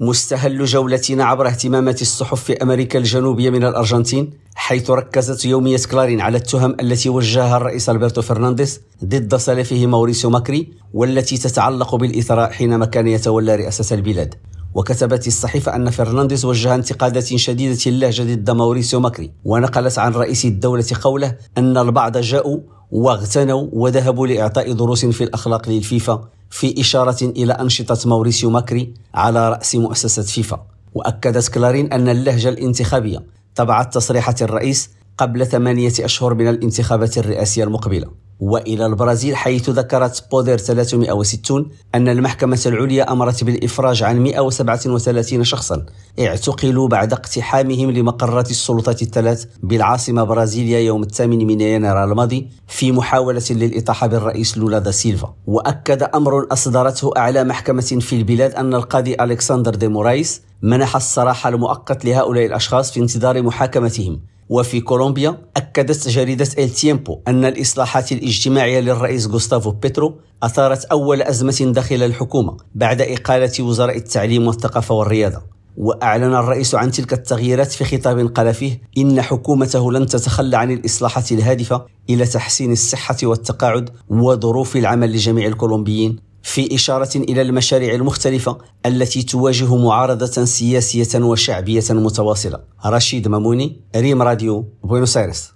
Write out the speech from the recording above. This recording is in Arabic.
مستهل جولتنا عبر اهتمامات الصحف في أمريكا الجنوبية من الأرجنتين حيث ركزت يومية كلارين على التهم التي وجهها الرئيس ألبرتو فرنانديز ضد سلفه موريسيو ماكري والتي تتعلق بالإثراء حينما كان يتولى رئاسة البلاد. وكتبت الصحيفة أن فرنانديز وجه انتقادات شديدة اللهجة ضد موريسيو ماكري ونقلت عن رئيس الدولة قوله أن البعض جاءوا واغتنوا وذهبوا لإعطاء دروس في الأخلاق للفيفا في إشارة إلى أنشطة موريسيو ماكري على رأس مؤسسة فيفا. وأكدت كلارين أن اللهجة الانتخابية تبعت تصريحات الرئيس قبل ثمانية أشهر من الانتخابات الرئاسية المقبلة. وإلى البرازيل حيث ذكرت بودير 360 أن المحكمة العليا أمرت بالإفراج عن 137 شخصا اعتقلوا بعد اقتحامهم لمقرات السلطات الثلاث بالعاصمة برازيليا يوم الثامن من يناير الماضي في محاولة للإطاحة بالرئيس لولا دا سيلفا. وأكد أمر أصدرته أعلى محكمة في البلاد أن القاضي ألكسندر دي مورايس منح السراح المؤقت لهؤلاء الأشخاص في انتظار محاكمتهم. وفي كولومبيا أكدت جريدة إل تيمبو أن الإصلاحات الاجتماعية للرئيس غوستافو بيترو أثارت أول أزمة داخل الحكومة بعد إقالة وزراء التعليم والثقافة والرياضة. وأعلن الرئيس عن تلك التغييرات في خطاب قال فيه إن حكومته لن تتخلى عن الإصلاحات الهادفة إلى تحسين الصحة والتقاعد وظروف العمل لجميع الكولومبيين. في إشارة إلى المشاريع المختلفة التي تواجه معارضة سياسية وشعبية متواصلة. رشيد ماموني ريم راديو بوينوس آيرس